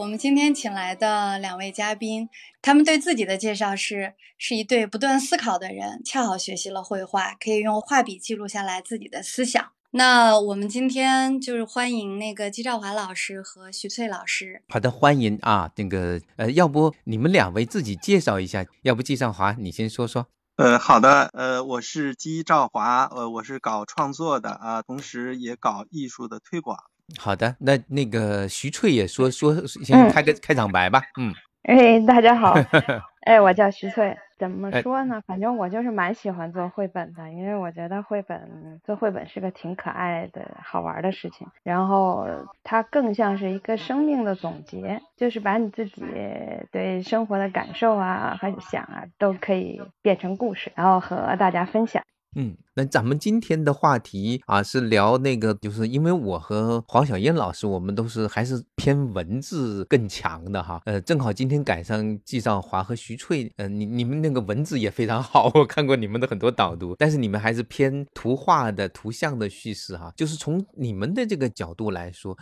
我们今天请来的两位嘉宾，他们对自己的介绍是：是一对不断思考的人，恰好学习了绘画，可以用画笔记录下来自己的思想。那我们今天就是欢迎那个姬兆华老师和徐翠老师。好的，欢迎啊，那个呃，要不你们两位自己介绍一下？要不季兆华你先说说。呃，好的，呃，我是姬兆华，呃，我是搞创作的啊，同时也搞艺术的推广。好的，那那个徐翠也说说，先开个开场白吧。嗯，哎，大家好，哎，我叫徐翠。怎么说呢？反正我就是蛮喜欢做绘本的，因为我觉得绘本做绘本是个挺可爱的好玩的事情。然后它更像是一个生命的总结，就是把你自己对生活的感受啊和想啊都可以变成故事，然后和大家分享。嗯，那咱们今天的话题啊是聊那个，就是因为我和黄小燕老师，我们都是还是偏文字更强的哈。呃，正好今天赶上季少华和徐翠，嗯，你你们那个文字也非常好，我看过你们的很多导读，但是你们还是偏图画的、图像的叙事哈。就是从你们的这个角度来说。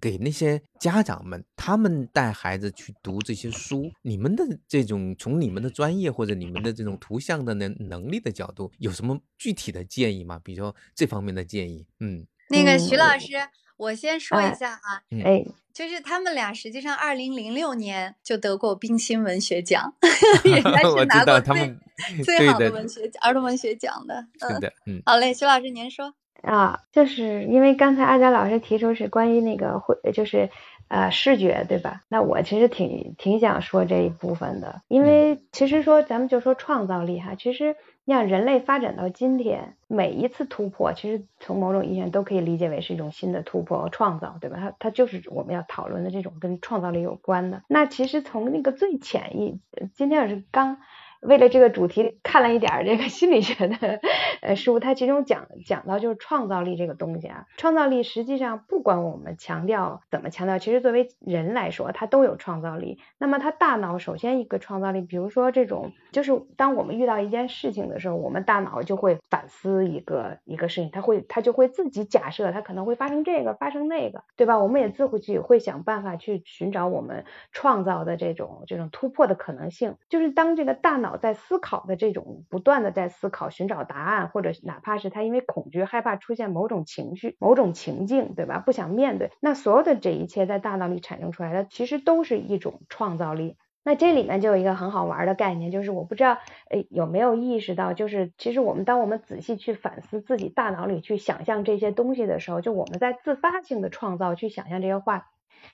给那些家长们，他们带孩子去读这些书，你们的这种从你们的专业或者你们的这种图像的能能力的角度，有什么具体的建议吗？比如说这方面的建议，嗯，那个徐老师，我先说一下啊，哎，就是他们俩实际上二零零六年就得过冰心文学奖，人家是拿过最最好的文学儿童文学奖的，是的，嗯，好嘞，徐老师您说。啊，就是因为刚才阿佳老师提出是关于那个会，就是呃视觉对吧？那我其实挺挺想说这一部分的，因为其实说咱们就说创造力哈，其实你想人类发展到今天，每一次突破，其实从某种意义上都可以理解为是一种新的突破和创造，对吧？它它就是我们要讨论的这种跟创造力有关的。那其实从那个最浅一，今天也是刚。为了这个主题看了一点这个心理学的呃书，它其中讲讲到就是创造力这个东西啊，创造力实际上不管我们强调怎么强调，其实作为人来说，它都有创造力。那么它大脑首先一个创造力，比如说这种就是当我们遇到一件事情的时候，我们大脑就会反思一个一个事情，它会它就会自己假设它可能会发生这个发生那个，对吧？我们也自会去会想办法去寻找我们创造的这种这种突破的可能性，就是当这个大脑。在思考的这种不断的在思考寻找答案，或者哪怕是他因为恐惧害怕出现某种情绪、某种情境，对吧？不想面对，那所有的这一切在大脑里产生出来的，其实都是一种创造力。那这里面就有一个很好玩的概念，就是我不知道诶有没有意识到，就是其实我们当我们仔细去反思自己大脑里去想象这些东西的时候，就我们在自发性的创造去想象这些话。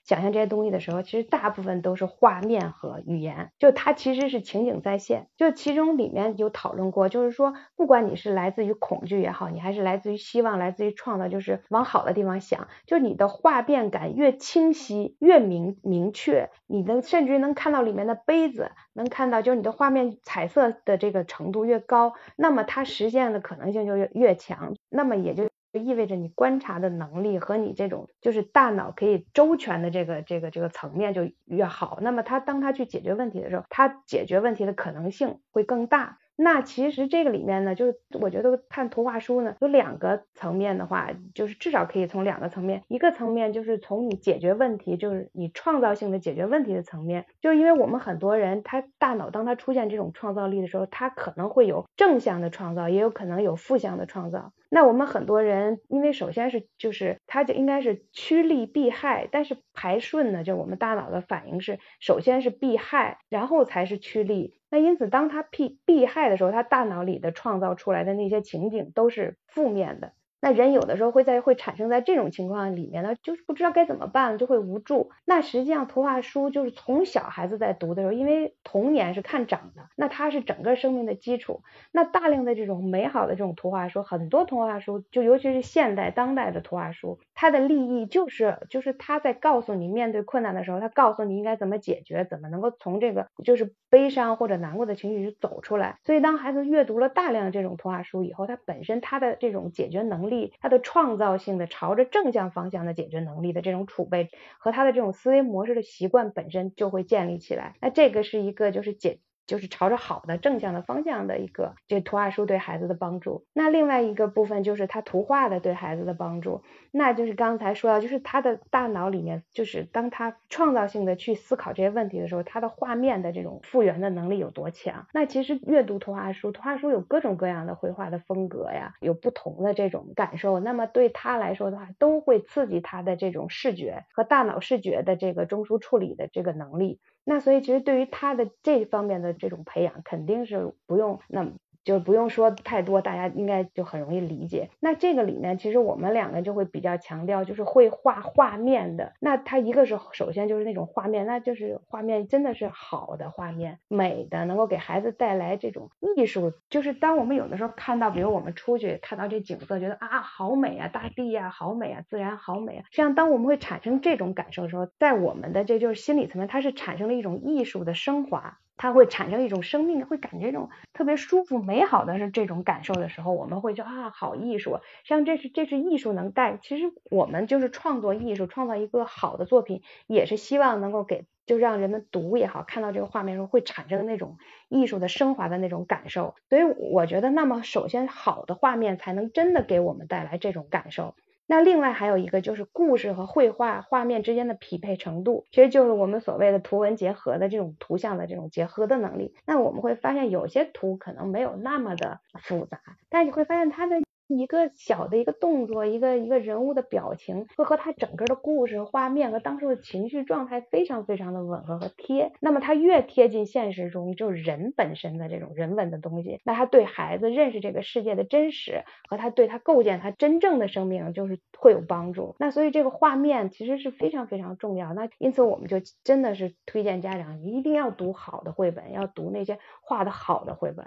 想象这些东西的时候，其实大部分都是画面和语言，就它其实是情景再现。就其中里面有讨论过，就是说，不管你是来自于恐惧也好，你还是来自于希望、来自于创造，就是往好的地方想，就你的画面感越清晰、越明明确，你能甚至于能看到里面的杯子，能看到就是你的画面彩色的这个程度越高，那么它实现的可能性就越越强，那么也就。就意味着你观察的能力和你这种就是大脑可以周全的这个这个这个层面就越好。那么他当他去解决问题的时候，他解决问题的可能性会更大。那其实这个里面呢，就是我觉得看图画书呢，有两个层面的话，就是至少可以从两个层面，一个层面就是从你解决问题，就是你创造性的解决问题的层面，就因为我们很多人他大脑当他出现这种创造力的时候，他可能会有正向的创造，也有可能有负向的创造。那我们很多人，因为首先是就是他就应该是趋利避害，但是排顺呢，就我们大脑的反应是首先是避害，然后才是趋利。那因此，当他避避害的时候，他大脑里的创造出来的那些情景都是负面的。那人有的时候会在会产生在这种情况里面呢，就是不知道该怎么办，就会无助。那实际上图画书就是从小孩子在读的时候，因为童年是看长的，那它是整个生命的基础。那大量的这种美好的这种图画书，很多图画书就尤其是现代当代的图画书，它的利益就是就是他在告诉你面对困难的时候，他告诉你应该怎么解决，怎么能够从这个就是悲伤或者难过的情绪走出来。所以当孩子阅读了大量这种图画书以后，他本身他的这种解决能力。他的创造性的朝着正向方向的解决能力的这种储备和他的这种思维模式的习惯本身就会建立起来，那这个是一个就是解。就是朝着好的正向的方向的一个这图画书对孩子的帮助。那另外一个部分就是他图画的对孩子的帮助，那就是刚才说到，就是他的大脑里面，就是当他创造性的去思考这些问题的时候，他的画面的这种复原的能力有多强？那其实阅读图画书，图画书有各种各样的绘画的风格呀，有不同的这种感受。那么对他来说的话，都会刺激他的这种视觉和大脑视觉的这个中枢处理的这个能力。那所以其实对于他的这方面的这种培养，肯定是不用那么。就不用说太多，大家应该就很容易理解。那这个里面其实我们两个就会比较强调，就是会画画面的。那它一个是首先就是那种画面，那就是画面真的是好的画面，美的，能够给孩子带来这种艺术。就是当我们有的时候看到，比如我们出去看到这景色，觉得啊好美啊，大地呀好美啊，自然好美啊。实际上当我们会产生这种感受的时候，在我们的这就是心理层面，它是产生了一种艺术的升华。它会产生一种生命，会感觉一种特别舒服、美好的是这种感受的时候，我们会觉得啊，好艺术。像这是这是艺术能带，其实我们就是创作艺术，创造一个好的作品，也是希望能够给，就让人们读也好，看到这个画面时候会产生那种艺术的升华的那种感受。所以我觉得，那么首先好的画面才能真的给我们带来这种感受。那另外还有一个就是故事和绘画画面之间的匹配程度，其实就是我们所谓的图文结合的这种图像的这种结合的能力。那我们会发现有些图可能没有那么的复杂，但你会发现它的。一个小的一个动作，一个一个人物的表情，会和他整个的故事画面和当时的情绪状态非常非常的吻合和贴。那么他越贴近现实中，就是人本身的这种人文的东西，那他对孩子认识这个世界的真实和他对他构建他真正的生命，就是会有帮助。那所以这个画面其实是非常非常重要。那因此我们就真的是推荐家长一定要读好的绘本，要读那些画的好的绘本。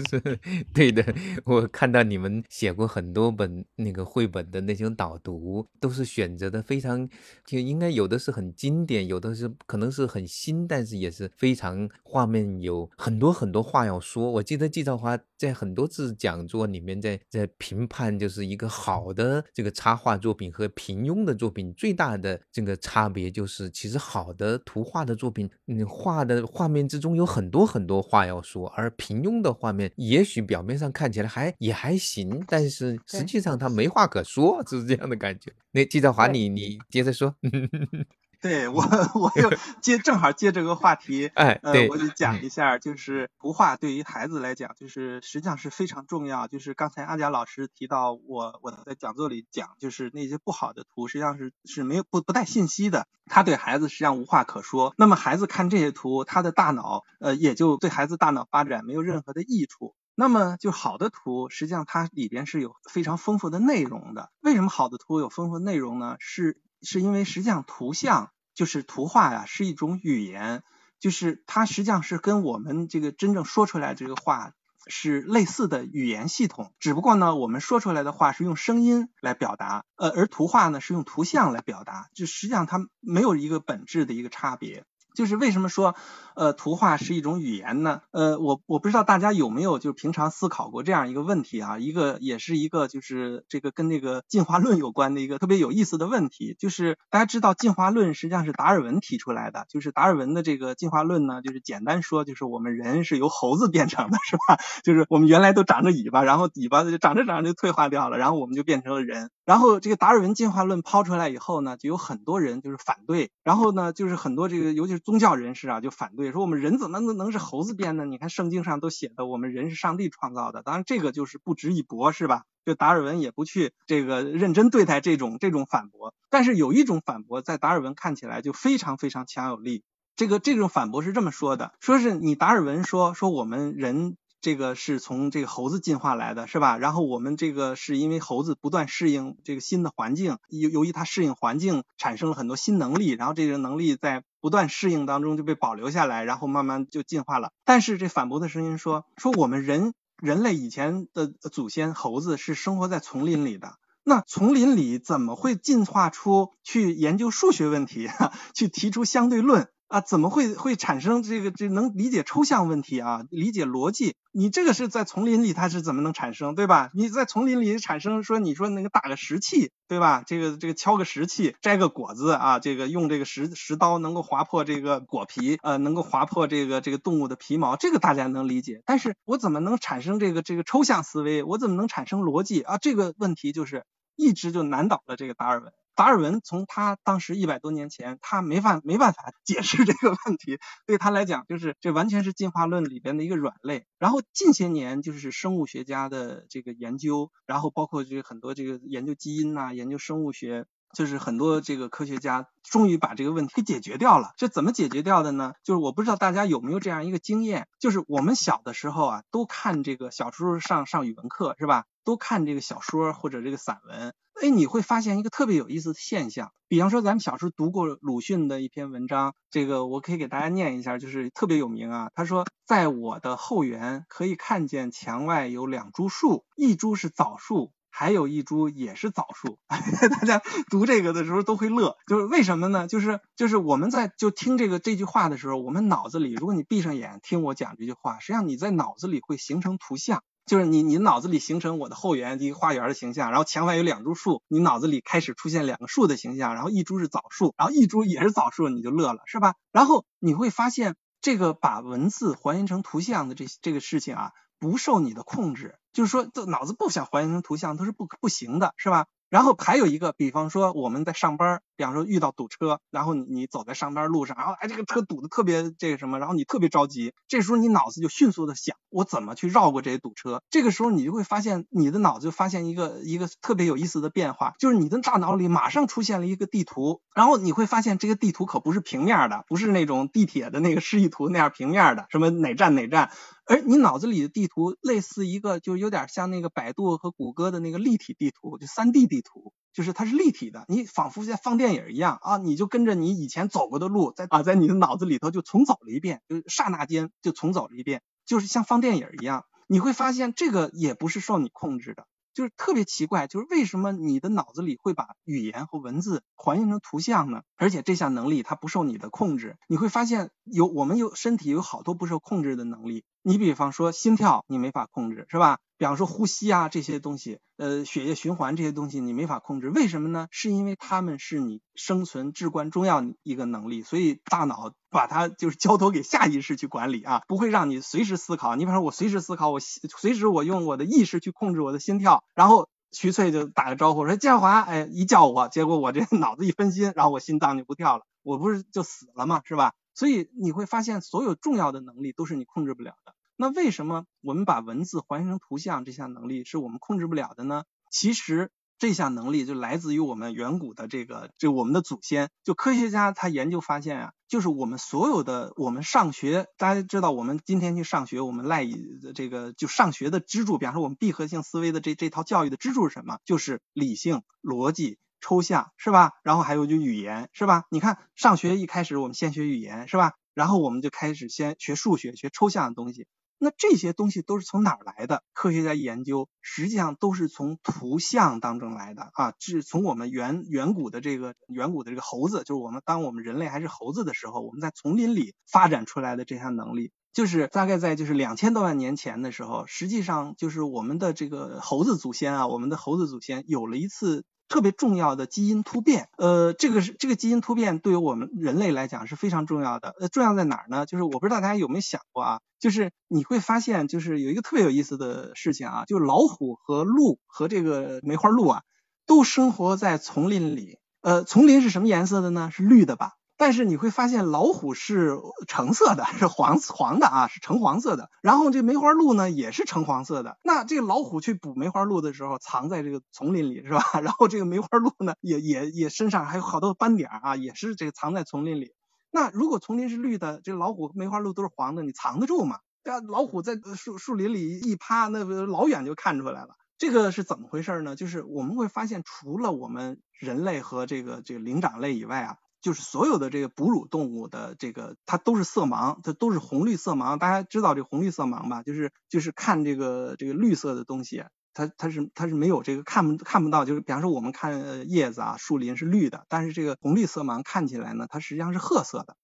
是 对的，我看到你们写过很多本那个绘本的那种导读，都是选择的非常，就应该有的是很经典，有的是可能是很新，但是也是非常画面有很多很多话要说。我记得季兆华在很多次讲座里面在在评判，就是一个好的这个插画作品和平庸的作品最大的这个差别，就是其实好的图画的作品，你画的画面之中有很多很多话要说，而平庸的画面。也许表面上看起来还也还行，但是实际上他没话可说，就是这样的感觉。那季兆华，你你接着说。对我，我就 接正好接这个话题，哎，呃，我就讲一下，就是图画对于孩子来讲，就是实际上是非常重要。就是刚才阿佳老师提到，我我在讲座里讲，就是那些不好的图，实际上是是没有不不带信息的，他对孩子实际上无话可说。那么孩子看这些图，他的大脑呃也就对孩子大脑发展没有任何的益处。那么就好的图，实际上它里边是有非常丰富的内容的。为什么好的图有丰富内容呢？是是因为实际上图像就是图画呀，是一种语言，就是它实际上是跟我们这个真正说出来这个话是类似的语言系统。只不过呢，我们说出来的话是用声音来表达，呃，而图画呢是用图像来表达，就实际上它没有一个本质的一个差别。就是为什么说，呃，图画是一种语言呢？呃，我我不知道大家有没有就是平常思考过这样一个问题啊，一个也是一个就是这个跟那个进化论有关的一个特别有意思的问题，就是大家知道进化论实际上是达尔文提出来的，就是达尔文的这个进化论呢，就是简单说就是我们人是由猴子变成的，是吧？就是我们原来都长着尾巴，然后尾巴就长着长着就退化掉了，然后我们就变成了人。然后这个达尔文进化论抛出来以后呢，就有很多人就是反对，然后呢，就是很多这个尤其是宗教人士啊就反对，说我们人怎么能能是猴子变的？你看圣经上都写的，我们人是上帝创造的。当然这个就是不值一驳，是吧？就达尔文也不去这个认真对待这种这种反驳。但是有一种反驳在达尔文看起来就非常非常强有力。这个这种反驳是这么说的：说是你达尔文说说我们人。这个是从这个猴子进化来的，是吧？然后我们这个是因为猴子不断适应这个新的环境，由由于它适应环境产生了很多新能力，然后这个能力在不断适应当中就被保留下来，然后慢慢就进化了。但是这反驳的声音说，说我们人人类以前的祖先猴子是生活在丛林里的。那丛林里怎么会进化出去研究数学问题，去提出相对论啊？怎么会会产生这个这能理解抽象问题啊？理解逻辑？你这个是在丛林里它是怎么能产生，对吧？你在丛林里产生说你说那个打个石器，对吧？这个这个敲个石器，摘个果子啊，这个用这个石石刀能够划破这个果皮，呃，能够划破这个这个动物的皮毛，这个大家能理解。但是我怎么能产生这个这个抽象思维？我怎么能产生逻辑啊？这个问题就是。一直就难倒了这个达尔文。达尔文从他当时一百多年前，他没法没办法解释这个问题，对他来讲，就是这完全是进化论里边的一个软肋。然后近些年就是生物学家的这个研究，然后包括这个很多这个研究基因呐，研究生物学，就是很多这个科学家终于把这个问题给解决掉了。这怎么解决掉的呢？就是我不知道大家有没有这样一个经验，就是我们小的时候啊，都看这个小时候上上语文课是吧？都看这个小说或者这个散文，哎，你会发现一个特别有意思的现象。比方说，咱们小时候读过鲁迅的一篇文章，这个我可以给大家念一下，就是特别有名啊。他说，在我的后园可以看见墙外有两株树，一株是枣树，还有一株也是枣树。大家读这个的时候都会乐，就是为什么呢？就是就是我们在就听这个这句话的时候，我们脑子里，如果你闭上眼听我讲这句话，实际上你在脑子里会形成图像。就是你，你脑子里形成我的后园一个花园的形象，然后墙外有两株树，你脑子里开始出现两个树的形象，然后一株是枣树，然后一株也是枣树，你就乐了，是吧？然后你会发现，这个把文字还原成图像的这这个事情啊，不受你的控制，就是说，这脑子不想还原成图像它是不不行的，是吧？然后还有一个，比方说我们在上班，比方说遇到堵车，然后你你走在上班路上，然后哎这个车堵的特别这个什么，然后你特别着急，这时候你脑子就迅速的想，我怎么去绕过这些堵车？这个时候你就会发现，你的脑子就发现一个一个特别有意思的变化，就是你的大脑里马上出现了一个地图，然后你会发现这个地图可不是平面的，不是那种地铁的那个示意图那样平面的，什么哪站哪站。而你脑子里的地图类似一个，就有点像那个百度和谷歌的那个立体地图，就三 D 地图，就是它是立体的，你仿佛在放电影一样啊，你就跟着你以前走过的路，在啊，在你的脑子里头就重走了一遍，就刹那间就重走了一遍，就是像放电影一样。你会发现这个也不是受你控制的。就是特别奇怪，就是为什么你的脑子里会把语言和文字还原成图像呢？而且这项能力它不受你的控制。你会发现有我们有身体有好多不受控制的能力。你比方说心跳，你没法控制，是吧？比方说呼吸啊这些东西，呃，血液循环这些东西你没法控制，为什么呢？是因为它们是你生存至关重要一个能力，所以大脑把它就是交托给下意识去管理啊，不会让你随时思考。你比方说我随时思考，我随时我用我的意识去控制我的心跳，然后徐翠就打个招呼说建华，哎，一叫我，结果我这脑子一分心，然后我心脏就不跳了，我不是就死了吗？是吧？所以你会发现所有重要的能力都是你控制不了的。那为什么我们把文字还原成图像这项能力是我们控制不了的呢？其实这项能力就来自于我们远古的这个，就我们的祖先。就科学家他研究发现啊，就是我们所有的我们上学，大家知道我们今天去上学，我们赖以这个就上学的支柱，比方说我们闭合性思维的这这套教育的支柱是什么？就是理性、逻辑、抽象，是吧？然后还有就语言，是吧？你看上学一开始我们先学语言，是吧？然后我们就开始先学数学，学抽象的东西。那这些东西都是从哪儿来的？科学家研究，实际上都是从图像当中来的啊，是从我们远远古的这个远古的这个猴子，就是我们当我们人类还是猴子的时候，我们在丛林里发展出来的这项能力，就是大概在就是两千多万年前的时候，实际上就是我们的这个猴子祖先啊，我们的猴子祖先有了一次。特别重要的基因突变，呃，这个是这个基因突变对于我们人类来讲是非常重要的。呃，重要在哪儿呢？就是我不知道大家有没有想过啊，就是你会发现，就是有一个特别有意思的事情啊，就是老虎和鹿和这个梅花鹿啊，都生活在丛林里。呃，丛林是什么颜色的呢？是绿的吧？但是你会发现老虎是橙色的，是黄黄的啊，是橙黄色的。然后这梅花鹿呢也是橙黄色的。那这个老虎去捕梅花鹿的时候，藏在这个丛林里是吧？然后这个梅花鹿呢也也也身上还有好多斑点啊，也是这个藏在丛林里。那如果丛林是绿的，这老虎梅花鹿都是黄的，你藏得住吗？对啊，老虎在树树林里一趴，那老远就看出来了。这个是怎么回事呢？就是我们会发现，除了我们人类和这个这个灵长类以外啊，就是所有的这个哺乳动物的这个它都是色盲，它都是红绿色盲。大家知道这红绿色盲吧？就是就是看这个这个绿色的东西，它它是它是没有这个看不看不到。就是比方说我们看叶子啊，树林是绿的，但是这个红绿色盲看起来呢，它实际上是褐色的。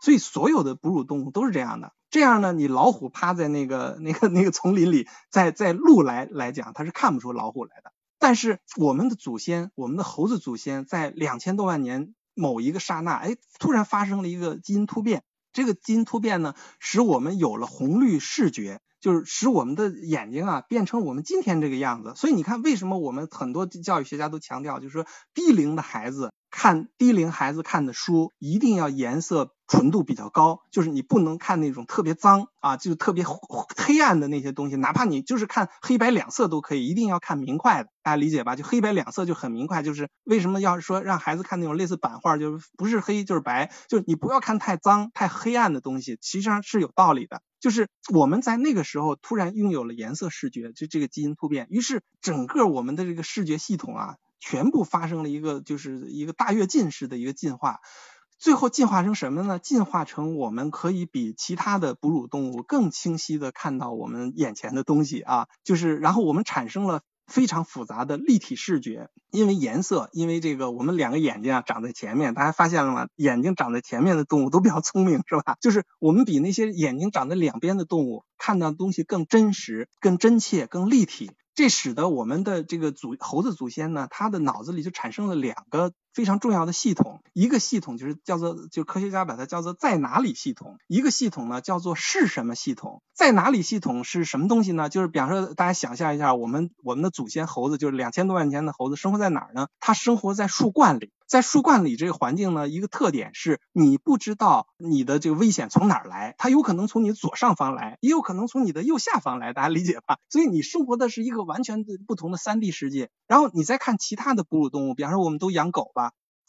所以所有的哺乳动物都是这样的。这样呢，你老虎趴在那个那个那个丛林里，在在鹿来来讲，它是看不出老虎来的。但是我们的祖先，我们的猴子祖先，在两千多万年某一个刹那，哎，突然发生了一个基因突变。这个基因突变呢，使我们有了红绿视觉，就是使我们的眼睛啊变成我们今天这个样子。所以你看，为什么我们很多教育学家都强调，就是说低龄的孩子看低龄孩子看的书，一定要颜色。纯度比较高，就是你不能看那种特别脏啊，就是特别黑暗的那些东西，哪怕你就是看黑白两色都可以，一定要看明快的，大家理解吧？就黑白两色就很明快，就是为什么要说让孩子看那种类似版画，就是不是黑就是白，就是你不要看太脏太黑暗的东西，其实上是有道理的。就是我们在那个时候突然拥有了颜色视觉，就这个基因突变，于是整个我们的这个视觉系统啊，全部发生了一个就是一个大跃进式的一个进化。最后进化成什么呢？进化成我们可以比其他的哺乳动物更清晰的看到我们眼前的东西啊，就是然后我们产生了非常复杂的立体视觉，因为颜色，因为这个我们两个眼睛啊长在前面，大家发现了吗？眼睛长在前面的动物都比较聪明，是吧？就是我们比那些眼睛长在两边的动物看到的东西更真实、更真切、更立体。这使得我们的这个祖猴子祖先呢，他的脑子里就产生了两个非常重要的系统，一个系统就是叫做，就科学家把它叫做在哪里系统，一个系统呢叫做是什么系统。在哪里系统是什么东西呢？就是比方说，大家想象一下，我们我们的祖先猴子，就是两千多万年前的猴子，生活在哪儿呢？它生活在树冠里。在树冠里这个环境呢，一个特点是你不知道你的这个危险从哪儿来，它有可能从你左上方来，也有可能从你的右下方来，大家理解吧？所以你生活的是一个完全不同的三 D 世界。然后你再看其他的哺乳动物，比方说我们都养狗吧，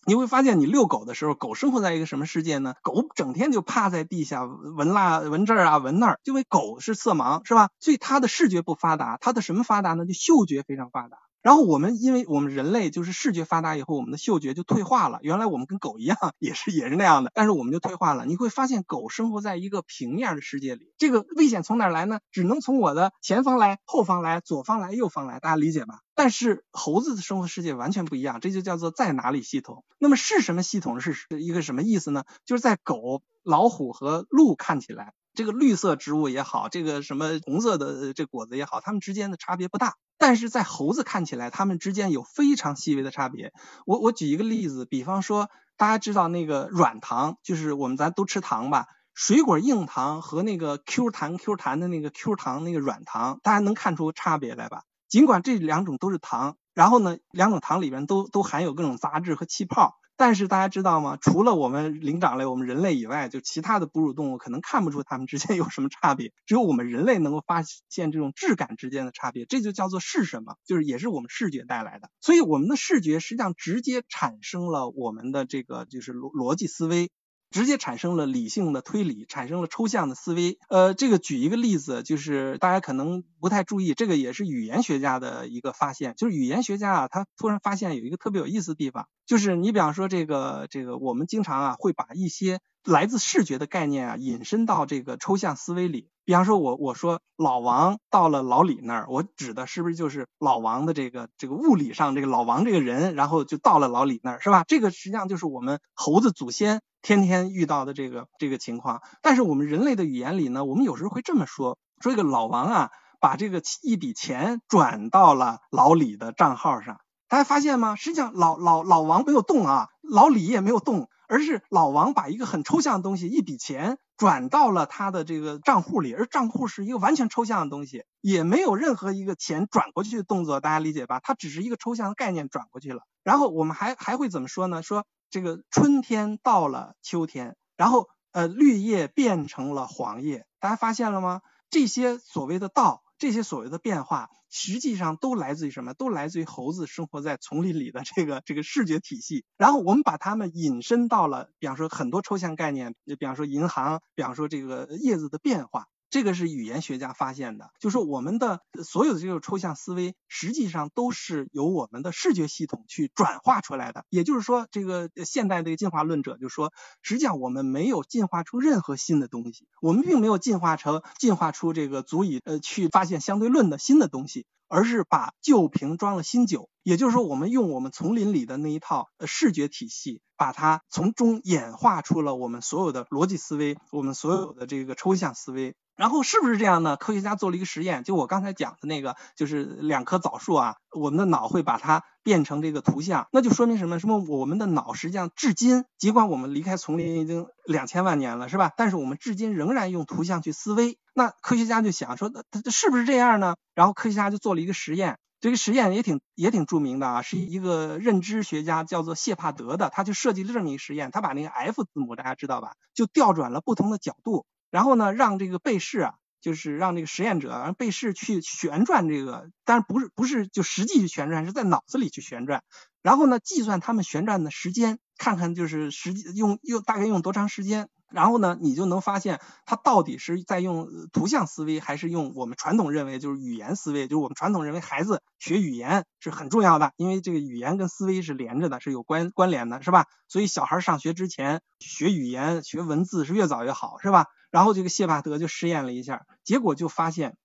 你会发现你遛狗的时候，狗生活在一个什么世界呢？狗整天就趴在地下闻辣闻这儿啊闻那儿，因为狗是色盲，是吧？所以它的视觉不发达，它的什么发达呢？就嗅觉非常发达。然后我们，因为我们人类就是视觉发达以后，我们的嗅觉就退化了。原来我们跟狗一样，也是也是那样的，但是我们就退化了。你会发现，狗生活在一个平面的世界里，这个危险从哪来呢？只能从我的前方来、后方来、左方来、右方来，大家理解吧？但是猴子的生活世界完全不一样，这就叫做在哪里系统。那么是什么系统？是一个什么意思呢？就是在狗、老虎和鹿看起来，这个绿色植物也好，这个什么红色的这果子也好，它们之间的差别不大。但是在猴子看起来，它们之间有非常细微的差别。我我举一个例子，比方说，大家知道那个软糖，就是我们咱都吃糖吧，水果硬糖和那个 Q 弹 Q 弹的那个 Q 糖那个软糖，大家能看出差别来吧？尽管这两种都是糖，然后呢，两种糖里边都都含有各种杂质和气泡。但是大家知道吗？除了我们灵长类、我们人类以外，就其他的哺乳动物可能看不出它们之间 有什么差别，只有我们人类能够发现这种质感之间的差别，这就叫做是什么？就是也是我们视觉带来的。所以我们的视觉实际上直接产生了我们的这个就是逻逻辑思维。直接产生了理性的推理，产生了抽象的思维。呃，这个举一个例子，就是大家可能不太注意，这个也是语言学家的一个发现。就是语言学家啊，他突然发现有一个特别有意思的地方，就是你比方说这个这个，我们经常啊会把一些来自视觉的概念啊引申到这个抽象思维里。比方说，我我说老王到了老李那儿，我指的是不是就是老王的这个这个物理上这个老王这个人，然后就到了老李那儿，是吧？这个实际上就是我们猴子祖先天天遇到的这个这个情况。但是我们人类的语言里呢，我们有时候会这么说：说这个老王啊，把这个一笔钱转到了老李的账号上。大家发现吗？实际上老老老王没有动啊，老李也没有动。而是老王把一个很抽象的东西，一笔钱转到了他的这个账户里，而账户是一个完全抽象的东西，也没有任何一个钱转过去的动作，大家理解吧？它只是一个抽象的概念转过去了。然后我们还还会怎么说呢？说这个春天到了秋天，然后呃绿叶变成了黄叶，大家发现了吗？这些所谓的道。这些所谓的变化，实际上都来自于什么？都来自于猴子生活在丛林里的这个这个视觉体系。然后我们把它们引申到了，比方说很多抽象概念，就比方说银行，比方说这个叶子的变化。这个是语言学家发现的，就是我们的所有的这个抽象思维，实际上都是由我们的视觉系统去转化出来的。也就是说，这个现代的进化论者就说，实际上我们没有进化出任何新的东西，我们并没有进化成进化出这个足以呃去发现相对论的新的东西，而是把旧瓶装了新酒。也就是说，我们用我们丛林里的那一套呃视觉体系，把它从中演化出了我们所有的逻辑思维，我们所有的这个抽象思维。然后是不是这样呢？科学家做了一个实验，就我刚才讲的那个，就是两棵枣树啊，我们的脑会把它变成这个图像，那就说明什么？什么？我们的脑实际上至今，尽管我们离开丛林已经两千万年了，是吧？但是我们至今仍然用图像去思维。那科学家就想说，是不是这样呢？然后科学家就做了一个实验，这个实验也挺也挺著名的啊，是一个认知学家叫做谢帕德的，他就设计了这么一个实验，他把那个 F 字母大家知道吧，就调转了不同的角度。然后呢，让这个被试啊，就是让这个实验者让被试去旋转这个，但是不是不是就实际去旋转，是在脑子里去旋转。然后呢，计算他们旋转的时间，看看就是实际用用大概用多长时间。然后呢，你就能发现他到底是在用图像思维，还是用我们传统认为就是语言思维，就是我们传统认为孩子学语言是很重要的，因为这个语言跟思维是连着的，是有关关联的，是吧？所以小孩上学之前学语言、学文字是越早越好，是吧？然后这个谢帕德就试验了一下，结果就发现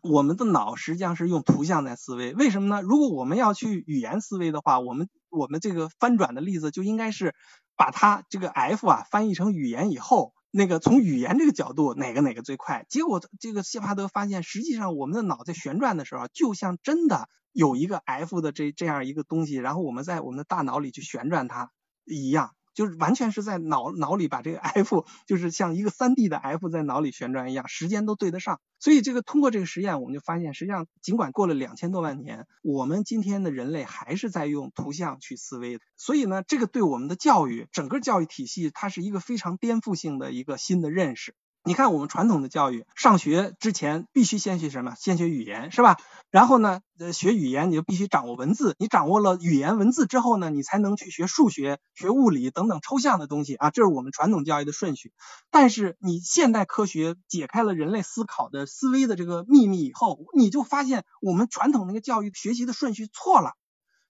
我们的脑实际上是用图像在思维。为什么呢？如果我们要去语言思维的话，我们我们这个翻转的例子就应该是把它这个 F 啊翻译成语言以后，那个从语言这个角度哪个哪个最快？结果这个谢帕德发现，实际上我们的脑在旋转的时候，就像真的有一个 F 的这这样一个东西，然后我们在我们的大脑里去旋转它一样。就是完全是在脑脑里把这个 F，就是像一个三 D 的 F 在脑里旋转一样，时间都对得上。所以这个通过这个实验，我们就发现，实际上尽管过了两千多万年，我们今天的人类还是在用图像去思维。所以呢，这个对我们的教育，整个教育体系，它是一个非常颠覆性的一个新的认识。你看，我们传统的教育，上学之前必须先学什么？先学语言，是吧？然后呢，呃，学语言你就必须掌握文字，你掌握了语言文字之后呢，你才能去学数学、学物理等等抽象的东西啊，这是我们传统教育的顺序。但是你现代科学解开了人类思考的思维的这个秘密以后，你就发现我们传统那个教育学习的顺序错了。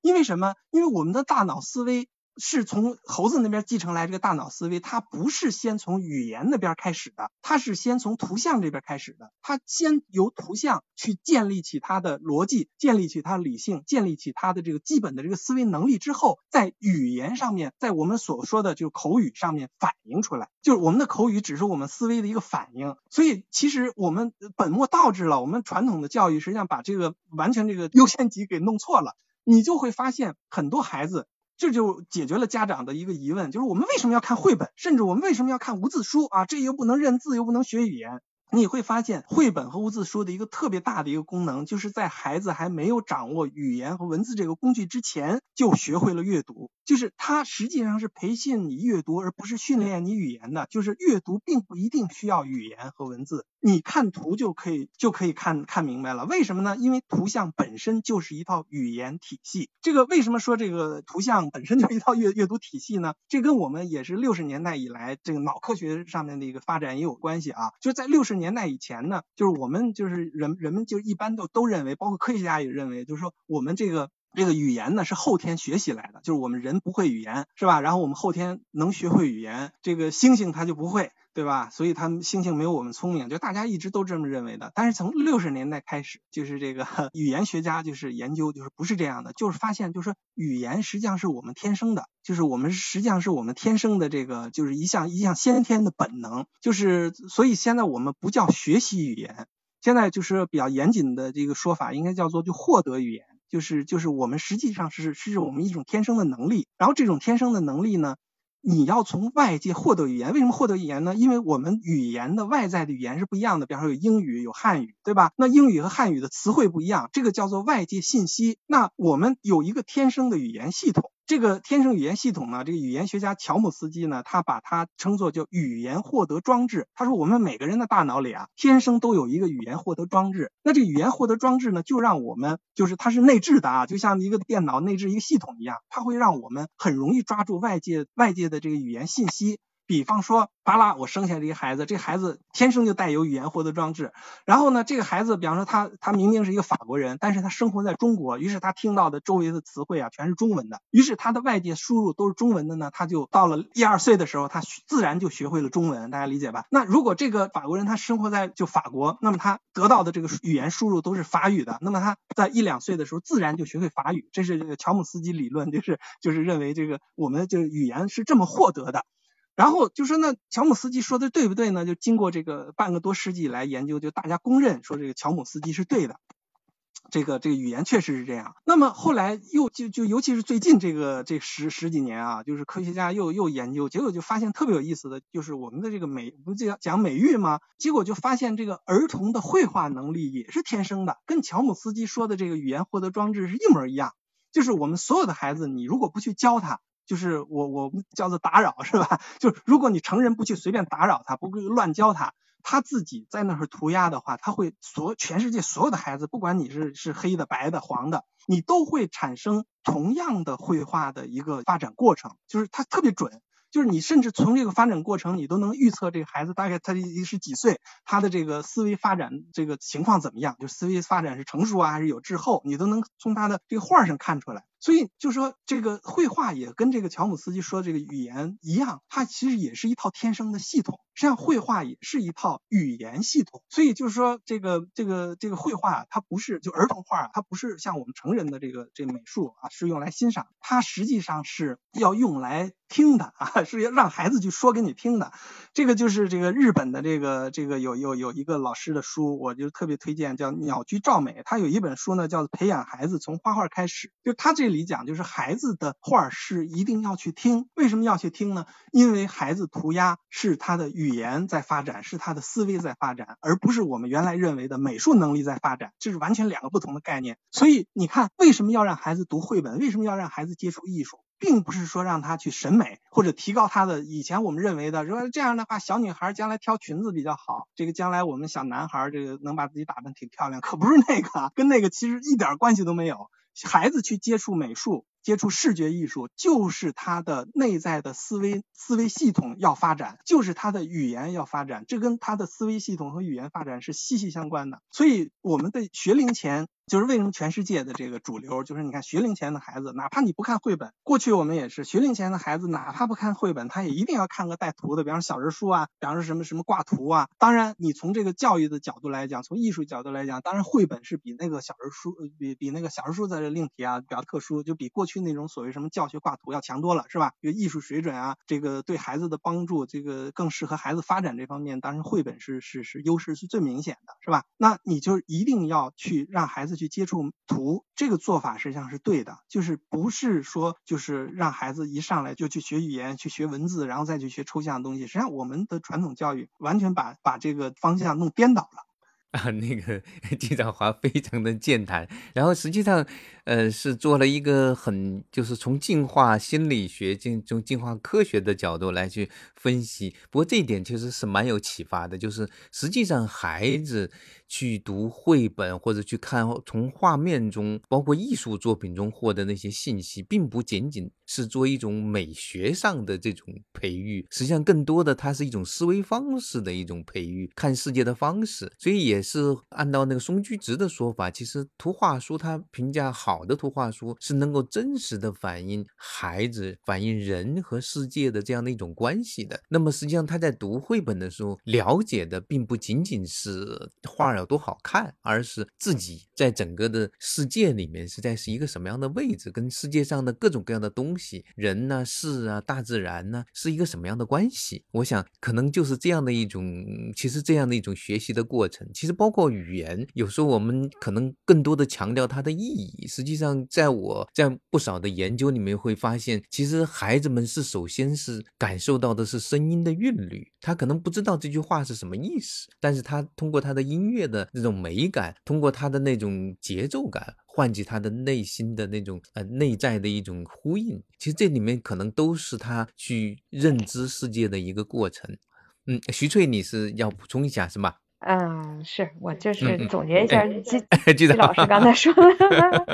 因为什么？因为我们的大脑思维。是从猴子那边继承来这个大脑思维，它不是先从语言那边开始的，它是先从图像这边开始的。它先由图像去建立起它的逻辑，建立起它理性，建立起它的这个基本的这个思维能力之后，在语言上面，在我们所说的就口语上面反映出来。就是我们的口语只是我们思维的一个反应。所以其实我们本末倒置了，我们传统的教育实际上把这个完全这个优先级给弄错了。你就会发现很多孩子。这就解决了家长的一个疑问，就是我们为什么要看绘本，甚至我们为什么要看无字书啊？这又不能认字，又不能学语言。你会发现，绘本和无字书的一个特别大的一个功能，就是在孩子还没有掌握语言和文字这个工具之前，就学会了阅读。就是它实际上是培训你阅读，而不是训练你语言的。就是阅读并不一定需要语言和文字，你看图就可以就可以看看明白了。为什么呢？因为图像本身就是一套语言体系。这个为什么说这个图像本身就是一套阅阅读体系呢？这跟我们也是六十年代以来这个脑科学上面的一个发展也有关系啊。就在六十年代以前呢，就是我们就是人人们就一般都都认为，包括科学家也认为，就是说我们这个这个语言呢是后天学习来的，就是我们人不会语言是吧？然后我们后天能学会语言，这个猩猩它就不会。对吧？所以它们猩猩没有我们聪明，就大家一直都这么认为的。但是从六十年代开始，就是这个 语言学家就是研究，就是不是这样的，就是发现，就是说语言实际上是我们天生的，就是我们实际上是我们天生的这个，就是一项一项先天的本能。就是所以现在我们不叫学习语言，现在就是比较严谨的这个说法，应该叫做就获得语言，就是就是我们实际上是是我们一种天生的能力。然后这种天生的能力呢？你要从外界获得语言，为什么获得语言呢？因为我们语言的外在的语言是不一样的，比方说有英语、有汉语，对吧？那英语和汉语的词汇不一样，这个叫做外界信息。那我们有一个天生的语言系统。这个天生语言系统呢，这个语言学家乔姆斯基呢，他把它称作叫语言获得装置。他说，我们每个人的大脑里啊，天生都有一个语言获得装置。那这个语言获得装置呢，就让我们就是它是内置的啊，就像一个电脑内置一个系统一样，它会让我们很容易抓住外界外界的这个语言信息。比方说，巴拉，我生下这个孩子，这孩子天生就带有语言获得装置。然后呢，这个孩子，比方说他他明明是一个法国人，但是他生活在中国，于是他听到的周围的词汇啊全是中文的，于是他的外界输入都是中文的呢，他就到了一二岁的时候，他自然就学会了中文，大家理解吧？那如果这个法国人他生活在就法国，那么他得到的这个语言输入都是法语的，那么他在一两岁的时候自然就学会法语。这是这个乔姆斯基理论，就是就是认为这个我们就是语言是这么获得的。然后就说那乔姆斯基说的对不对呢？就经过这个半个多世纪来研究，就大家公认说这个乔姆斯基是对的。这个这个语言确实是这样。那么后来又就就尤其是最近这个这十十几年啊，就是科学家又又研究，结果就发现特别有意思的就是我们的这个美不讲讲美育吗？结果就发现这个儿童的绘画能力也是天生的，跟乔姆斯基说的这个语言获得装置是一模一样。就是我们所有的孩子，你如果不去教他。就是我我们叫做打扰是吧？就是如果你成人不去随便打扰他，不会乱教他，他自己在那儿涂鸦的话，他会所全世界所有的孩子，不管你是是黑的、白的、黄的，你都会产生同样的绘画的一个发展过程，就是他特别准。就是你甚至从这个发展过程，你都能预测这个孩子大概他是几岁，他的这个思维发展这个情况怎么样，就思维发展是成熟啊还是有滞后，你都能从他的这个画上看出来。所以就说这个绘画也跟这个乔姆斯基说这个语言一样，它其实也是一套天生的系统。实际上绘画也是一套语言系统。所以就是说这个这个这个绘画它不是就儿童画，它不是像我们成人的这个这美术啊是用来欣赏，它实际上是要用来听的啊，是要让孩子去说给你听的。这个就是这个日本的这个这个有有有一个老师的书，我就特别推荐，叫鸟居照美。他有一本书呢，叫《培养孩子从画画开始》，就他这。里讲就是孩子的画是一定要去听，为什么要去听呢？因为孩子涂鸦是他的语言在发展，是他的思维在发展，而不是我们原来认为的美术能力在发展，这是完全两个不同的概念。所以你看，为什么要让孩子读绘本？为什么要让孩子接触艺术？并不是说让他去审美或者提高他的以前我们认为的说这样的话，小女孩将来挑裙子比较好，这个将来我们小男孩这个能把自己打扮挺漂亮，可不是那个，跟那个其实一点关系都没有。孩子去接触美术、接触视觉艺术，就是他的内在的思维思维系统要发展，就是他的语言要发展，这跟他的思维系统和语言发展是息息相关的。所以我们的学龄前。就是为什么全世界的这个主流，就是你看学龄前的孩子，哪怕你不看绘本，过去我们也是学龄前的孩子，哪怕不看绘本，他也一定要看个带图的，比方说小人书啊，比方说什么什么挂图啊。当然，你从这个教育的角度来讲，从艺术角度来讲，当然绘本是比那个小人书，比比那个小人书在这另提啊，比较特殊，就比过去去那种所谓什么教学挂图要强多了，是吧？这个艺术水准啊，这个对孩子的帮助，这个更适合孩子发展这方面，当然绘本是是是优势是最明显的，是吧？那你就一定要去让孩子去接触。图这个做法实际上是对的，就是不是说就是让孩子一上来就去学语言、去学文字，然后再去学抽象的东西。实际上，我们的传统教育完全把把这个方向弄颠倒了。啊，那个季兆华非常的健谈，然后实际上，呃，是做了一个很，就是从进化心理学、进从进化科学的角度来去分析。不过这一点其实是蛮有启发的，就是实际上孩子去读绘本或者去看从画面中，包括艺术作品中获得那些信息，并不仅仅是做一种美学上的这种培育，实际上更多的它是一种思维方式的一种培育，看世界的方式，所以也。是按照那个松居直的说法，其实图画书它评价好的图画书是能够真实的反映孩子、反映人和世界的这样的一种关系的。那么实际上他在读绘本的时候，了解的并不仅仅是画有多好看，而是自己在整个的世界里面是在是一个什么样的位置，跟世界上的各种各样的东西、人呢、事啊、大自然呢，是一个什么样的关系。我想可能就是这样的一种，其实这样的一种学习的过程，其实。包括语言，有时候我们可能更多的强调它的意义。实际上，在我在不少的研究里面会发现，其实孩子们是首先是感受到的是声音的韵律，他可能不知道这句话是什么意思，但是他通过他的音乐的那种美感，通过他的那种节奏感，唤起他的内心的那种呃内在的一种呼应。其实这里面可能都是他去认知世界的一个过程。嗯，徐翠，你是要补充一下是吗？嗯，是我就是总结一下季 季老师刚才说的。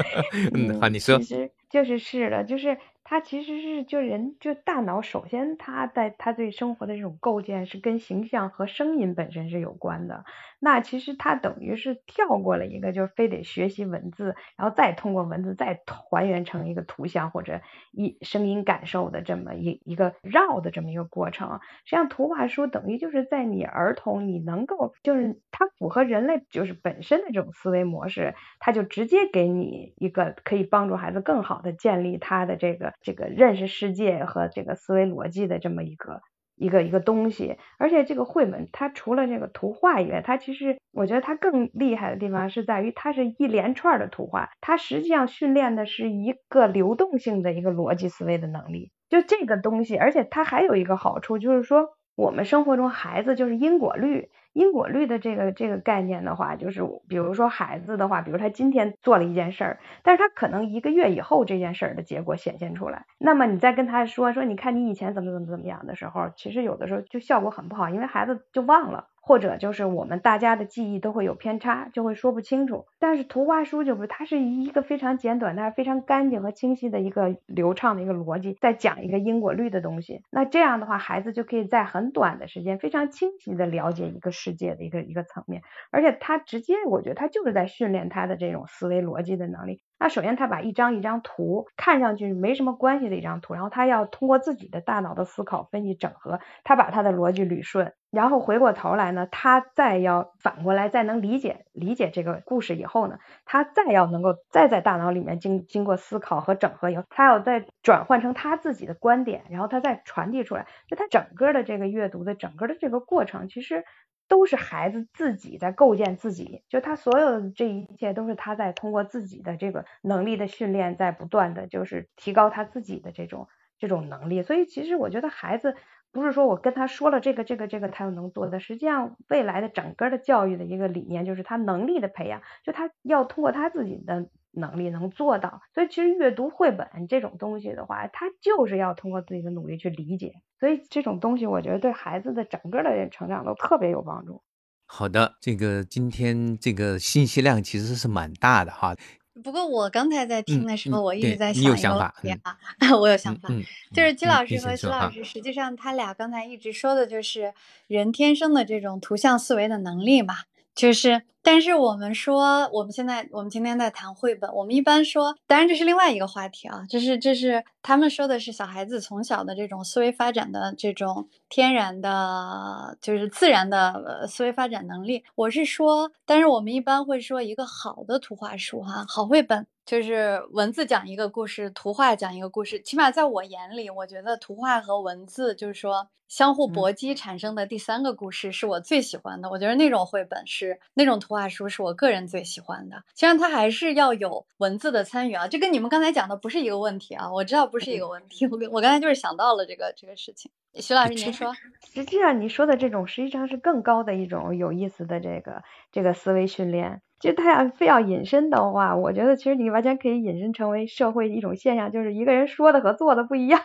嗯，好，你说。其实就是是的，就是它其实是就人就大脑，首先它在它对生活的这种构建是跟形象和声音本身是有关的。那其实它等于是跳过了一个，就是非得学习文字，然后再通过文字再还原成一个图像或者一声音感受的这么一一个绕的这么一个过程。实际上图画书等于就是在你儿童你能够就是它符合人类就是本身的这种思维模式，它就直接给你一个可以帮助孩子更好的建立他的这个这个认识世界和这个思维逻辑的这么一个。一个一个东西，而且这个绘本它除了这个图画以外，它其实我觉得它更厉害的地方是在于它是一连串的图画，它实际上训练的是一个流动性的一个逻辑思维的能力。就这个东西，而且它还有一个好处，就是说我们生活中孩子就是因果律。因果律的这个这个概念的话，就是比如说孩子的话，比如他今天做了一件事儿，但是他可能一个月以后这件事儿的结果显现出来，那么你再跟他说说，你看你以前怎么怎么怎么样的时候，其实有的时候就效果很不好，因为孩子就忘了。或者就是我们大家的记忆都会有偏差，就会说不清楚。但是图画书就不，它是一个非常简短，但是非常干净和清晰的一个流畅的一个逻辑，在讲一个因果律的东西。那这样的话，孩子就可以在很短的时间非常清晰的了解一个世界的一个一个层面，而且他直接，我觉得他就是在训练他的这种思维逻辑的能力。那首先，他把一张一张图看上去没什么关系的一张图，然后他要通过自己的大脑的思考、分析、整合，他把他的逻辑捋顺，然后回过头来呢，他再要反过来再能理解理解这个故事以后呢，他再要能够再在大脑里面经经过思考和整合以后，他要再转换成他自己的观点，然后他再传递出来，就他整个的这个阅读的整个的这个过程，其实。都是孩子自己在构建自己，就他所有的这一切都是他在通过自己的这个能力的训练，在不断的就是提高他自己的这种这种能力。所以其实我觉得孩子不是说我跟他说了这个这个这个他就能做的，实际上未来的整个的教育的一个理念就是他能力的培养，就他要通过他自己的。能力能做到，所以其实阅读绘本这种东西的话，他就是要通过自己的努力去理解，所以这种东西我觉得对孩子的整个的成长都特别有帮助。好的，这个今天这个信息量其实是蛮大的哈。不过我刚才在听的时候，我一直在想一个问题啊，我有想法，就是姬老师和徐老师，实际上他俩刚才一直说的就是人天生的这种图像思维的能力嘛。就是，但是我们说，我们现在，我们今天在谈绘本，我们一般说，当然这是另外一个话题啊，就是这是他们说的是小孩子从小的这种思维发展的这种天然的，就是自然的思维发展能力。我是说，但是我们一般会说一个好的图画书哈，好绘本。就是文字讲一个故事，图画讲一个故事。起码在我眼里，我觉得图画和文字就是说相互搏击产生的第三个故事，是我最喜欢的。我觉得那种绘本是那种图画书，是我个人最喜欢的。虽然它还是要有文字的参与啊，这跟你们刚才讲的不是一个问题啊。我知道不是一个问题，我我刚才就是想到了这个这个事情。徐老师，您说，实际上你说的这种实际上是更高的一种有意思的这个这个思维训练。其实他要非要隐身的话，我觉得其实你完全可以隐身成为社会一种现象，就是一个人说的和做的不一样。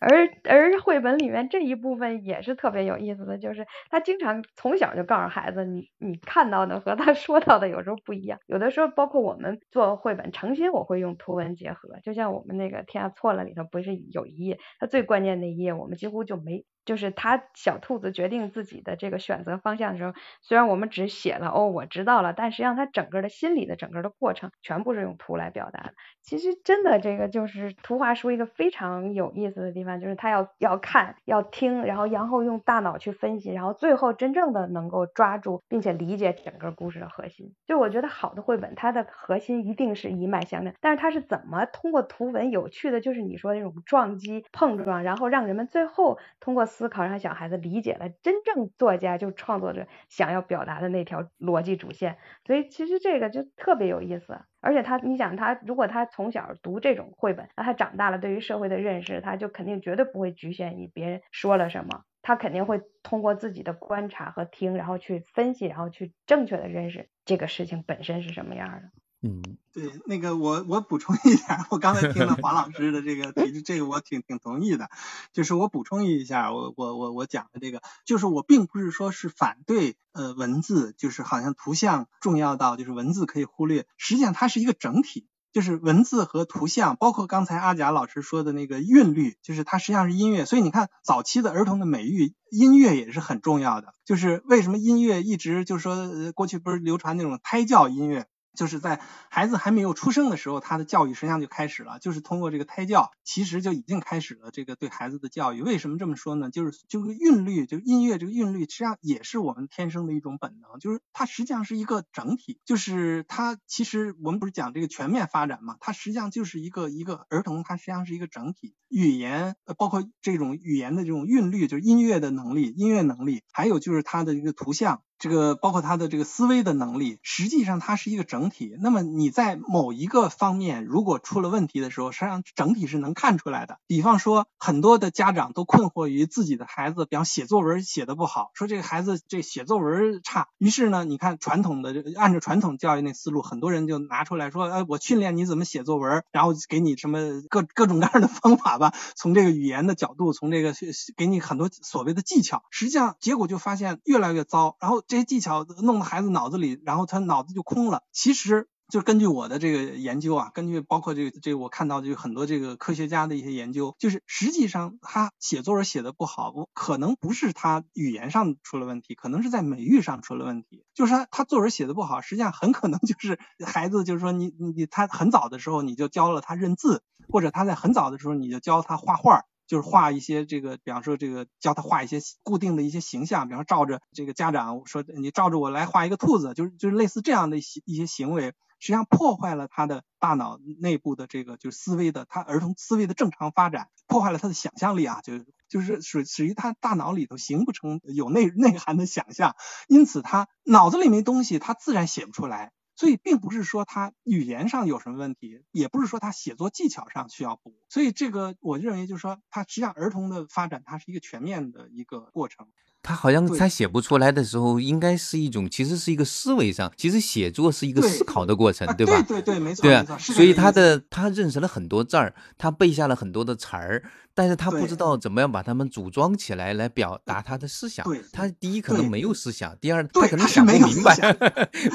而而绘本里面这一部分也是特别有意思的，就是他经常从小就告诉孩子，你你看到的和他 说到的有时候不一样。有的时候包括我们做绘本，诚心我会用图文结合，就像我们那个天下错了里头不是有一页，它最关键的一页我们几乎就没。就是他小兔子决定自己的这个选择方向的时候，虽然我们只写了哦，我知道了，但实际上他整个的心理的整个的过程全部是用图来表达的。其实真的这个就是图画书一个非常有意思的地方，就是他要要看要听，然后然后用大脑去分析，然后最后真正的能够抓住并且理解整个故事的核心。就我觉得好的绘本，它的核心一定是一脉相承，但是它是怎么通过图文有趣的，就是你说那种撞击碰撞，然后让人们最后通过。思考让小孩子理解了真正作家就创作者想要表达的那条逻辑主线，所以其实这个就特别有意思。而且他，你想他如果他从小读这种绘本，那他长大了对于社会的认识，他就肯定绝对不会局限于别人说了什么，他肯定会通过自己的观察和听，然后去分析，然后去正确的认识这个事情本身是什么样的。嗯，对，那个我我补充一下，我刚才听了黄老师的这个提，这个我挺挺同意的，就是我补充一下，我我我我讲的这个，就是我并不是说是反对呃文字，就是好像图像重要到就是文字可以忽略，实际上它是一个整体。就是文字和图像，包括刚才阿贾老师说的那个韵律，就是它实际上是音乐。所以你看，早期的儿童的美育，音乐也是很重要的。就是为什么音乐一直就是说，过去不是流传那种胎教音乐？就是在孩子还没有出生的时候，他的教育实际上就开始了，就是通过这个胎教，其实就已经开始了这个对孩子的教育。为什么这么说呢？就是这个韵律，就音乐这个韵律，实际上也是我们天生的一种本能，就是它实际上是一个整体，就是它其实我们不是讲这个全面发展嘛，它实际上就是一个一个儿童，它实际上是一个整体，语言包括这种语言的这种韵律，就是音乐的能力，音乐能力，还有就是它的一个图像。这个包括他的这个思维的能力，实际上它是一个整体。那么你在某一个方面如果出了问题的时候，实际上整体是能看出来的。比方说，很多的家长都困惑于自己的孩子，比方写作文写的不好，说这个孩子这写作文差。于是呢，你看传统的按照传统教育那思路，很多人就拿出来说，哎，我训练你怎么写作文，然后给你什么各各种各样的方法吧，从这个语言的角度，从这个给你很多所谓的技巧。实际上结果就发现越来越糟，然后。这些技巧弄到孩子脑子里，然后他脑子就空了。其实就根据我的这个研究啊，根据包括这个这个我看到就很多这个科学家的一些研究，就是实际上他写作文写的不好，可能不是他语言上出了问题，可能是在美育上出了问题。就是他他作文写的不好，实际上很可能就是孩子就是说你你他很早的时候你就教了他认字，或者他在很早的时候你就教他画画。就是画一些这个，比方说这个教他画一些固定的一些形象，比方照着这个家长说你照着我来画一个兔子，就是就是类似这样的一些一些行为，实际上破坏了他的大脑内部的这个就是思维的他儿童思维的正常发展，破坏了他的想象力啊，就就是属属于他大脑里头形不成有内内涵的想象，因此他脑子里没东西，他自然写不出来。所以并不是说他语言上有什么问题，也不是说他写作技巧上需要补。所以这个我认为就是说，他实际上儿童的发展，它是一个全面的一个过程。他好像他写不出来的时候，应该是一种，其实是一个思维上，其实写作是一个思考的过程，对吧？对对，没错。对啊，所以他的他认识了很多字儿，他背下了很多的词儿，但是他不知道怎么样把它们组装起来来表达他的思想。他第一可能没有思想，第二他可能 想不明白，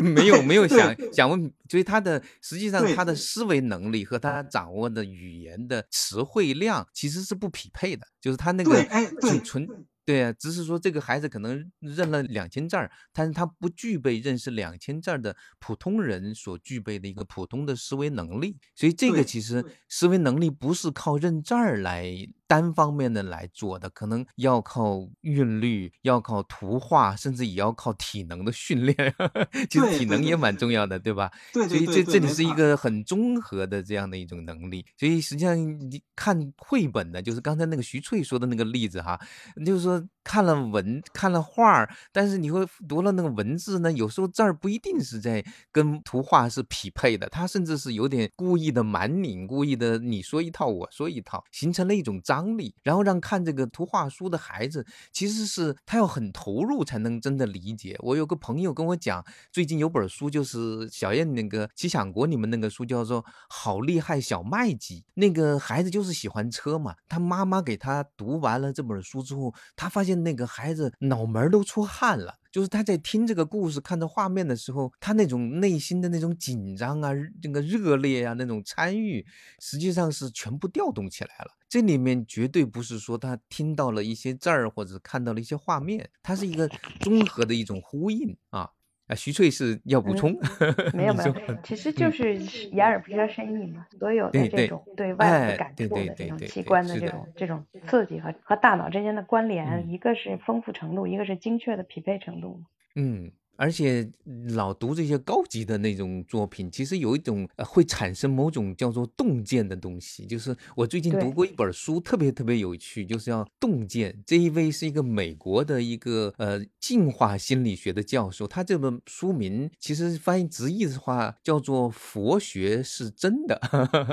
没有没有想想问，所以他的实际上他的思维能力和他掌握的语言的词汇量其实是不匹配的，就是他那个纯纯。对啊，只是说这个孩子可能认了两千字儿，但是他不具备认识两千字儿的普通人所具备的一个普通的思维能力，所以这个其实思维能力不是靠认字儿来。单方面的来做的，可能要靠韵律，要靠图画，甚至也要靠体能的训练。其实体能也蛮重要的，对吧？对对对。所以这这里是一个很综合的这样的一种能力。所以实际上你看绘本呢，就是刚才那个徐翠说的那个例子哈，就是说看了文看了画儿，但是你会读了那个文字呢，有时候字儿不一定是在跟图画是匹配的，它甚至是有点故意的蛮拧，故意的你说一套我说一套，形成了一种张。力，然后让看这个图画书的孩子，其实是他要很投入才能真的理解。我有个朋友跟我讲，最近有本书，就是小燕那个《奇想国》里面那个书，叫做《好厉害小麦基》。那个孩子就是喜欢车嘛，他妈妈给他读完了这本书之后，他发现那个孩子脑门都出汗了。就是他在听这个故事、看着画面的时候，他那种内心的那种紧张啊、那个热烈啊、那种参与，实际上是全部调动起来了。这里面绝对不是说他听到了一些字儿或者看到了一些画面，它是一个综合的一种呼应啊。啊，徐翠是要补充？没 有没有，其实就是眼耳鼻舌身意嘛，所有的这种对外部感触的这种器官的这种这种刺激和和大脑之间的关联，一个是丰富程度，一个是精确的匹配程度。嗯。而且老读这些高级的那种作品，其实有一种会产生某种叫做洞见的东西。就是我最近读过一本书，特别特别有趣，就是要洞见。这一位是一个美国的一个呃进化心理学的教授，他这本书名其实翻译直译的话叫做“佛学是真的”，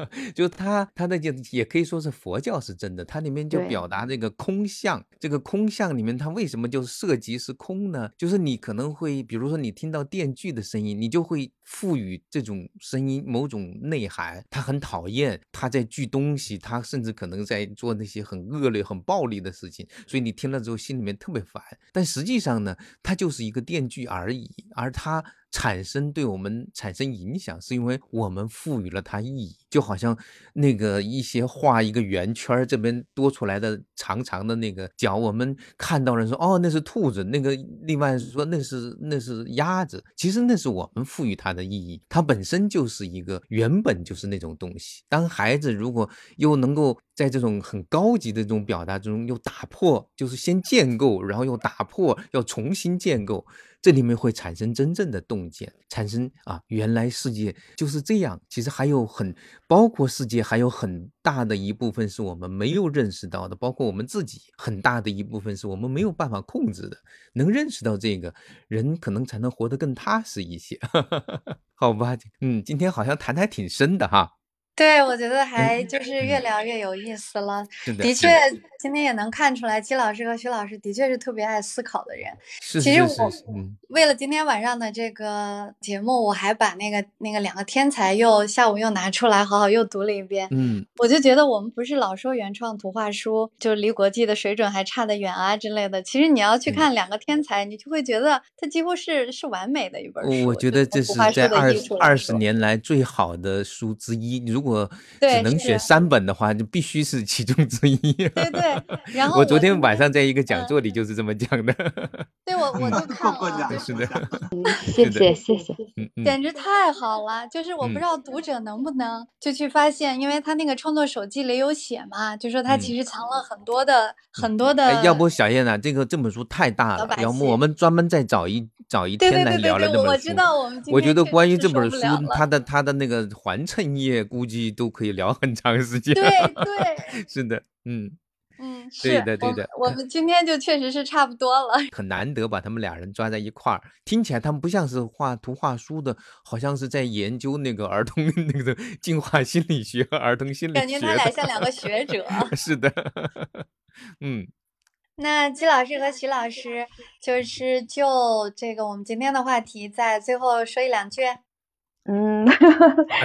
就他他那就也可以说是佛教是真的。它里面就表达这个空相，这个空相里面它为什么就涉及是空呢？就是你可能会。比如说，你听到电锯的声音，你就会赋予这种声音某种内涵。他很讨厌，他在锯东西，他甚至可能在做那些很恶劣、很暴力的事情。所以你听了之后，心里面特别烦。但实际上呢，它就是一个电锯而已，而它。产生对我们产生影响，是因为我们赋予了它意义。就好像那个一些画一个圆圈，这边多出来的长长的那个角，我们看到了说哦那是兔子，那个另外说那是那是鸭子，其实那是我们赋予它的意义，它本身就是一个原本就是那种东西。当孩子如果又能够在这种很高级的这种表达中又打破，就是先建构，然后又打破，要重新建构。这里面会产生真正的洞见，产生啊，原来世界就是这样。其实还有很包括世界，还有很大的一部分是我们没有认识到的，包括我们自己很大的一部分是我们没有办法控制的。能认识到这个人，可能才能活得更踏实一些。好吧，嗯，今天好像谈的还挺深的哈。对，我觉得还就是越聊越有意思了。的确，今天也能看出来，季老师和徐老师的确是特别爱思考的人。是其实我嗯，为了今天晚上的这个节目，我还把那个那个两个天才又下午又拿出来，好好又读了一遍。嗯，我就觉得我们不是老说原创图画书就离国际的水准还差得远啊之类的。其实你要去看两个天才，你就会觉得它几乎是是完美的一本书。我觉得这是在二二十年来最好的书之一。如果只能选三本的话，就必须是其中之一。对对，然后 我昨天晚上在一个讲座里就是这么讲的。对，我我就看了，是的，谢谢谢谢，简直太好了！就是我不知道读者能不能就去发现，因为他那个创作手记里有写嘛，就说他其实藏了很多的很多的。要不小燕啊，这个这本书太大了，要么我们专门再找一找一天来聊聊这本书。我知道我们我觉得关于这本书，它的它的那个环衬页估计都可以聊很长时间。对对，是的，嗯嗯，对的对的。我们今天就确实是差不多了。很难得把他们俩人抓在一块儿，听起来他们不像是画图画书的，好像是在研究那个儿童 那个进化心理学和儿童心理学。感觉他俩像两个学者。是的，嗯。那季老师和徐老师，就是就这个我们今天的话题，在最后说一两句。嗯，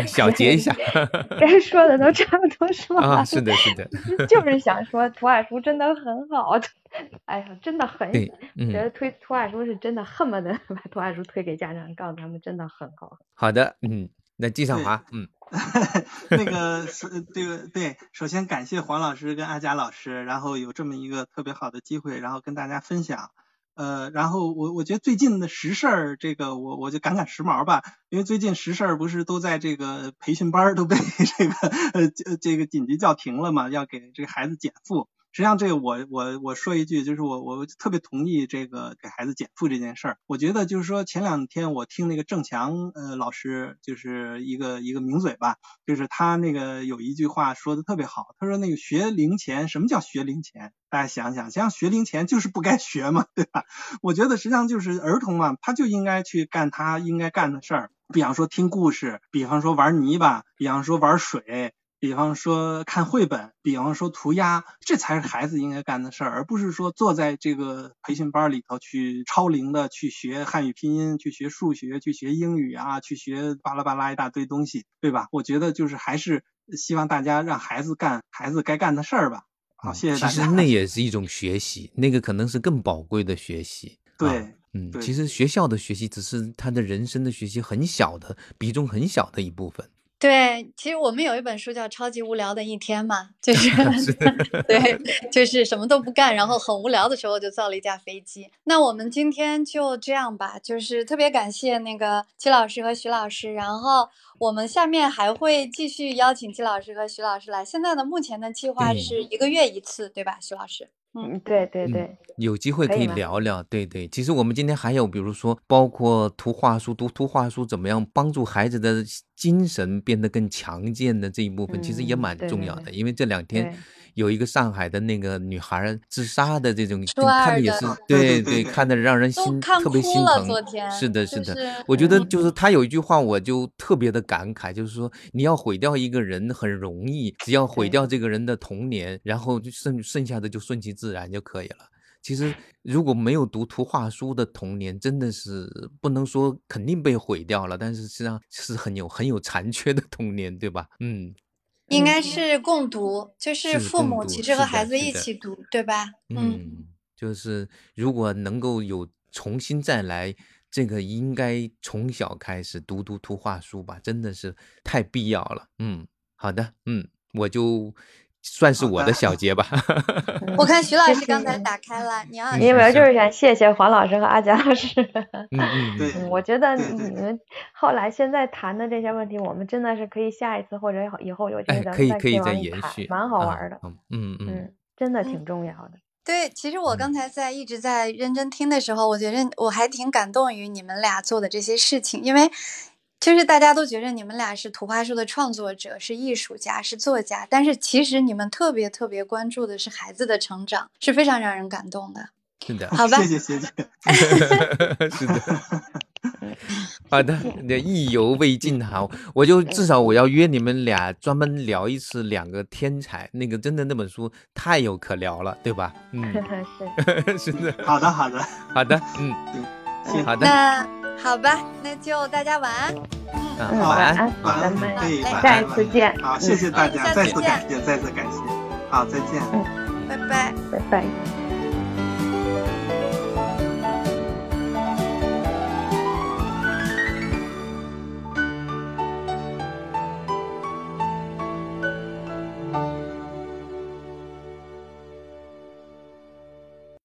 小结一下，该说的都差不多说了。啊，是的，是的，就是想说图画书真的很好，哎呀，真的很觉得推图画书是真的恨不得 把图画书推给家长，告诉他们真的很好。好的，嗯，那季少华，嗯，那个是这个对，首先感谢黄老师跟阿佳老师，然后有这么一个特别好的机会，然后跟大家分享。呃，然后我我觉得最近的时事儿，这个我我就赶赶时髦吧，因为最近时事儿不是都在这个培训班都被 这个呃这个紧急叫停了嘛，要给这个孩子减负。实际上，这个我我我说一句，就是我我特别同意这个给孩子减负这件事儿。我觉得就是说，前两天我听那个郑强呃老师，就是一个一个名嘴吧，就是他那个有一句话说的特别好，他说那个学龄前，什么叫学龄前？大家想想，像学龄前就是不该学嘛，对吧？我觉得实际上就是儿童嘛，他就应该去干他应该干的事儿，比方说听故事，比方说玩泥巴，比方说玩水。比方说看绘本，比方说涂鸦，这才是孩子应该干的事儿，而不是说坐在这个培训班里头去超龄的去学汉语拼音，去学数学，去学英语啊，去学巴拉巴拉一大堆东西，对吧？我觉得就是还是希望大家让孩子干孩子该干的事儿吧。好，谢谢大家。其实那 也是一种学习，那个可能是更宝贵的学习。对，嗯，其实学校的学习只是他的人生的学习很小的比重很小的一部分。对，其实我们有一本书叫《超级无聊的一天》嘛，就 是 对，就是什么都不干，然后很无聊的时候就造了一架飞机。那我们今天就这样吧，就是特别感谢那个季老师和徐老师，然后我们下面还会继续邀请季老师和徐老师来。现在的目前的计划是一个月一次，对吧，徐老师？嗯，对对对，有机会可以聊聊。对对，其实我们今天还有，比如说，包括图画书，读图画书怎么样帮助孩子的精神变得更强健的这一部分，其实也蛮重要的。因为这两天。有一个上海的那个女孩自杀的这种，看的也是对对，看的让人心特别心疼。是的，是的，我觉得就是他有一句话，我就特别的感慨，就是说你要毁掉一个人很容易，只要毁掉这个人的童年，然后就剩剩下的就顺其自然就可以了。其实如果没有读图画书的童年，真的是不能说肯定被毁掉了，但是实际上是很有很有残缺的童年，对吧？嗯。应该是共读，就是父母其实和孩子一起读，对吧？嗯，就是如果能够有重新再来这个应该从小开始读读图画书吧，真的是太必要了。嗯，好的，嗯，我就算是我的小结吧。我看徐老师刚 才打开了，你要因为就是想谢谢黄老师和阿佳老师。嗯嗯，对，我觉得你们后来现在谈的这些问题，我们真的是可以下一次或者以后有机哎会，咱可以们再可以再延里谈续，蛮好啊玩的。嗯嗯真的嗯挺重要的。对，其实我嗯刚才在一直在认真听的时候，我觉得我还挺感动于你们俩做的这些事情，因为就是大家都觉得你们俩是图画书的创作者，是艺术家，是作家，但是其实你们特别特别关注的是孩子的成长，是非常让人感动的。是的，好吧谢谢谢谢。是的。好的，那意犹未尽哈，我就至少我要约你们俩专门聊一次两个天才，那个真的那本书太有可聊了，对吧？嗯，是，是的，好的好的，好的，嗯，行，好的，那好吧，那就大家晚安。嗯，好晚安。晚安，咱们可以晚安下一次见，好，谢谢大家，再次感谢，再次感谢，好，再见。嗯拜拜。拜拜。